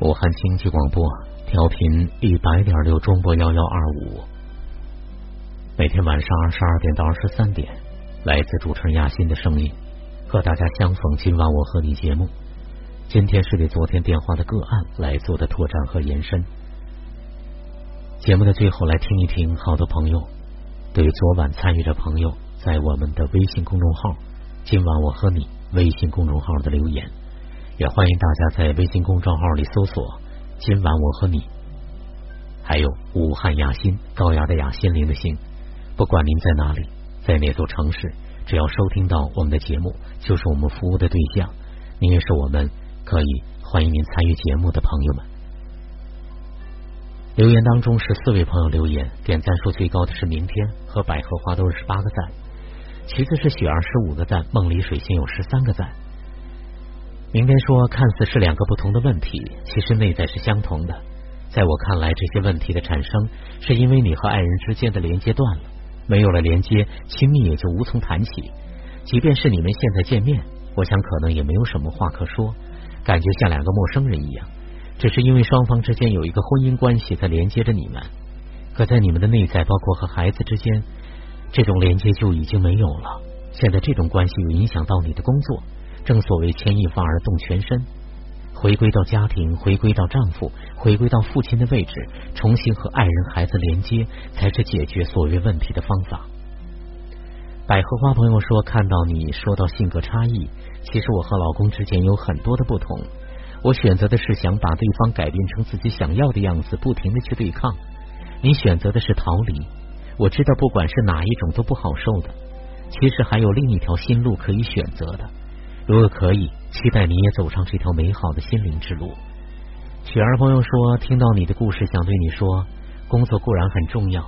武汉经济广播调频一百点六中波幺幺二五，每天晚上二十二点到二十三点，来自主持人亚欣的声音，和大家相逢。今晚我和你节目，今天是对昨天电话的个案来做的拓展和延伸。节目的最后，来听一听好多朋友对昨晚参与的朋友在我们的微信公众号“今晚我和你”微信公众号的留言。也欢迎大家在微信公众号里搜索“今晚我和你”，还有武汉雅欣高雅的雅心灵的心。不管您在哪里，在哪座城市，只要收听到我们的节目，就是我们服务的对象。您也是我们可以欢迎您参与节目的朋友们。留言当中是四位朋友留言，点赞数最高的是明天和百合花都是十八个赞，其次是雪儿十五个赞，梦里水仙有十三个赞。明天说，看似是两个不同的问题，其实内在是相同的。在我看来，这些问题的产生，是因为你和爱人之间的连接断了，没有了连接，亲密也就无从谈起。即便是你们现在见面，我想可能也没有什么话可说，感觉像两个陌生人一样。只是因为双方之间有一个婚姻关系在连接着你们，可在你们的内在，包括和孩子之间，这种连接就已经没有了。现在这种关系又影响到你的工作。正所谓牵一发而动全身，回归到家庭，回归到丈夫，回归到父亲的位置，重新和爱人、孩子连接，才是解决所谓问题的方法。百合花朋友说：“看到你说到性格差异，其实我和老公之间有很多的不同。我选择的是想把对方改变成自己想要的样子，不停的去对抗。你选择的是逃离。我知道，不管是哪一种都不好受的。其实还有另一条新路可以选择的。”如果可以，期待你也走上这条美好的心灵之路。雪儿朋友说，听到你的故事，想对你说，工作固然很重要，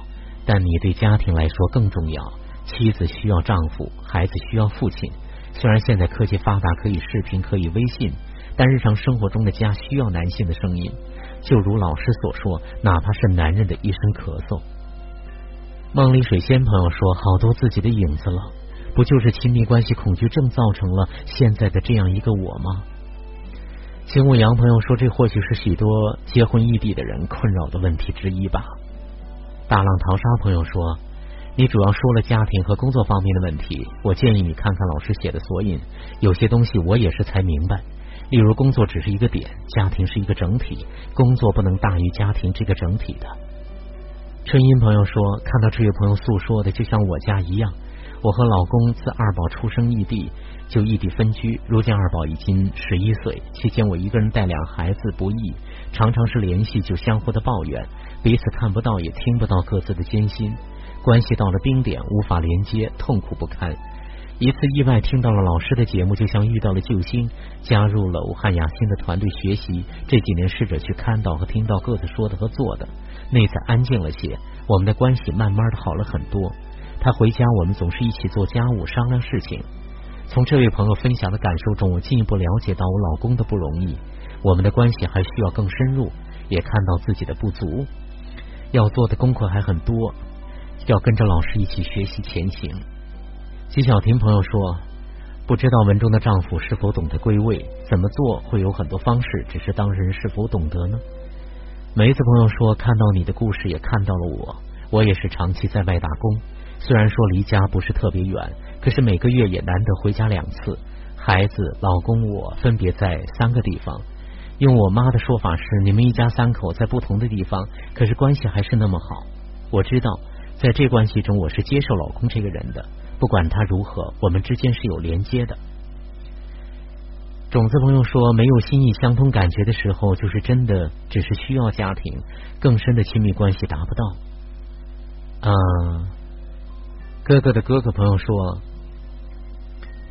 但你对家庭来说更重要。妻子需要丈夫，孩子需要父亲。虽然现在科技发达，可以视频，可以微信，但日常生活中的家需要男性的声音。就如老师所说，哪怕是男人的一声咳嗽。梦里水仙朋友说，好多自己的影子了。不就是亲密关系恐惧症造成了现在的这样一个我吗？秦牧阳朋友说，这或许是许多结婚异地的人困扰的问题之一吧。大浪淘沙朋友说，你主要说了家庭和工作方面的问题，我建议你看看老师写的索引，有些东西我也是才明白。例如，工作只是一个点，家庭是一个整体，工作不能大于家庭这个整体的。春音朋友说，看到这位朋友诉说的，就像我家一样。我和老公自二宝出生异地就异地分居，如今二宝已经十一岁，期间我一个人带两孩子不易，常常是联系就相互的抱怨，彼此看不到也听不到各自的艰辛，关系到了冰点，无法连接，痛苦不堪。一次意外听到了老师的节目，就像遇到了救星，加入了武汉雅欣的团队学习。这几年试着去看到和听到各自说的和做的，内在安静了些，我们的关系慢慢的好了很多。他回家，我们总是一起做家务、商量事情。从这位朋友分享的感受中，我进一步了解到我老公的不容易。我们的关系还需要更深入，也看到自己的不足，要做的功课还很多，要跟着老师一起学习前行。纪晓婷朋友说：“不知道文中的丈夫是否懂得归位？怎么做会有很多方式，只是当事人是否懂得呢？”梅子朋友说：“看到你的故事，也看到了我，我也是长期在外打工。”虽然说离家不是特别远，可是每个月也难得回家两次。孩子、老公我分别在三个地方。用我妈的说法是，你们一家三口在不同的地方，可是关系还是那么好。我知道，在这关系中，我是接受老公这个人的，不管他如何，我们之间是有连接的。种子朋友说，没有心意相通感觉的时候，就是真的只是需要家庭更深的亲密关系达不到。嗯。哥哥的哥哥朋友说，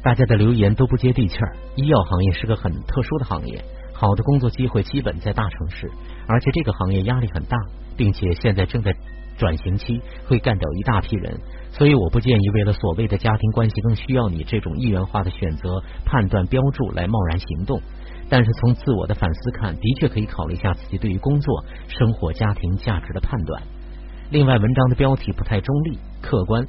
大家的留言都不接地气儿。医药行业是个很特殊的行业，好的工作机会基本在大城市，而且这个行业压力很大，并且现在正在转型期，会干掉一大批人。所以我不建议为了所谓的家庭关系更需要你这种一元化的选择、判断标注来贸然行动。但是从自我的反思看，的确可以考虑一下自己对于工作、生活、家庭价值的判断。另外，文章的标题不太中立、客观。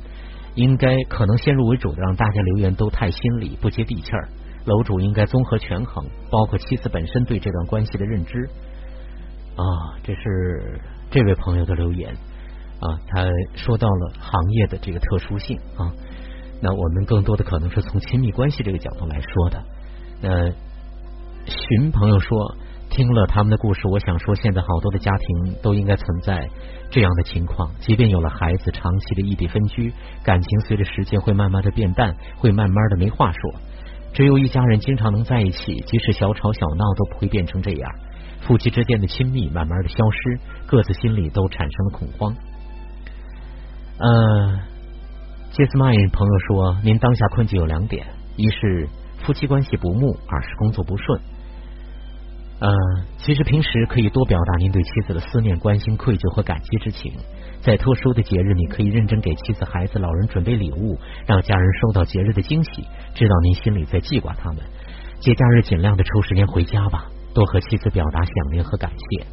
应该可能先入为主的让大家留言都太心理不接地气儿，楼主应该综合权衡，包括妻子本身对这段关系的认知。啊，这是这位朋友的留言啊，他说到了行业的这个特殊性啊。那我们更多的可能是从亲密关系这个角度来说的。那寻朋友说，听了他们的故事，我想说，现在好多的家庭都应该存在这样的情况：，即便有了孩子，长期的异地分居，感情随着时间会慢慢的变淡，会慢慢的没话说。只有一家人经常能在一起，即使小吵小闹都不会变成这样。夫妻之间的亲密慢慢的消失，各自心里都产生了恐慌。呃。杰斯曼朋友说：“您当下困境有两点，一是夫妻关系不睦，二是工作不顺。呃，其实平时可以多表达您对妻子的思念、关心、愧疚和感激之情。在特殊的节日，你可以认真给妻子、孩子、老人准备礼物，让家人收到节日的惊喜，知道您心里在记挂他们。节假日尽量的抽时间回家吧，多和妻子表达想念和感谢。”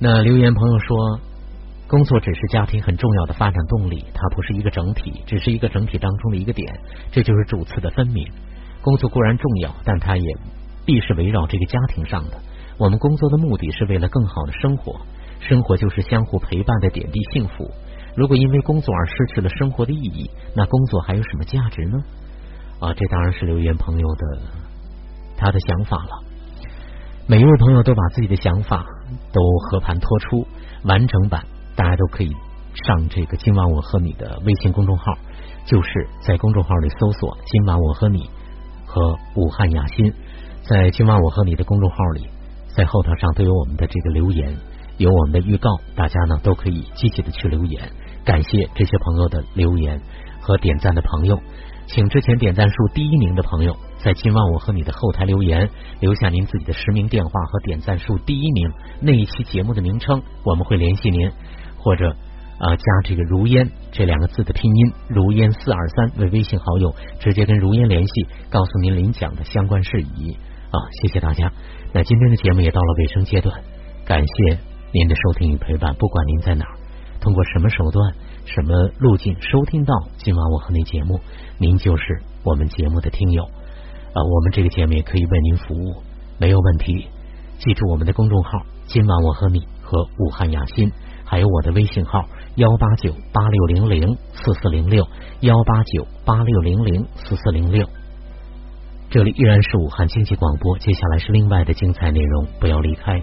那留言朋友说。工作只是家庭很重要的发展动力，它不是一个整体，只是一个整体当中的一个点，这就是主次的分明。工作固然重要，但它也必是围绕这个家庭上的。我们工作的目的是为了更好的生活，生活就是相互陪伴的点滴幸福。如果因为工作而失去了生活的意义，那工作还有什么价值呢？啊，这当然是留言朋友的他的想法了。每一位朋友都把自己的想法都和盘托出，完整版。大家都可以上这个“今晚我和你”的微信公众号，就是在公众号里搜索“今晚我和你”和“武汉雅欣”。在“今晚我和你”的公众号里，在后台上都有我们的这个留言，有我们的预告，大家呢都可以积极的去留言。感谢这些朋友的留言和点赞的朋友，请之前点赞数第一名的朋友，在“今晚我和你”的后台留言，留下您自己的实名电话和点赞数第一名那一期节目的名称，我们会联系您。或者啊，加这个“如烟”这两个字的拼音“如烟四二三”为微信好友，直接跟如烟联系，告诉您领奖的相关事宜啊！谢谢大家。那今天的节目也到了尾声阶段，感谢您的收听与陪伴。不管您在哪儿，通过什么手段、什么路径收听到今晚我和你节目，您就是我们节目的听友啊！我们这个节目也可以为您服务，没有问题。记住我们的公众号“今晚我和你”和“武汉雅欣”。还有我的微信号幺八九八六零零四四零六幺八九八六零零四四零六，这里依然是武汉经济广播，接下来是另外的精彩内容，不要离开。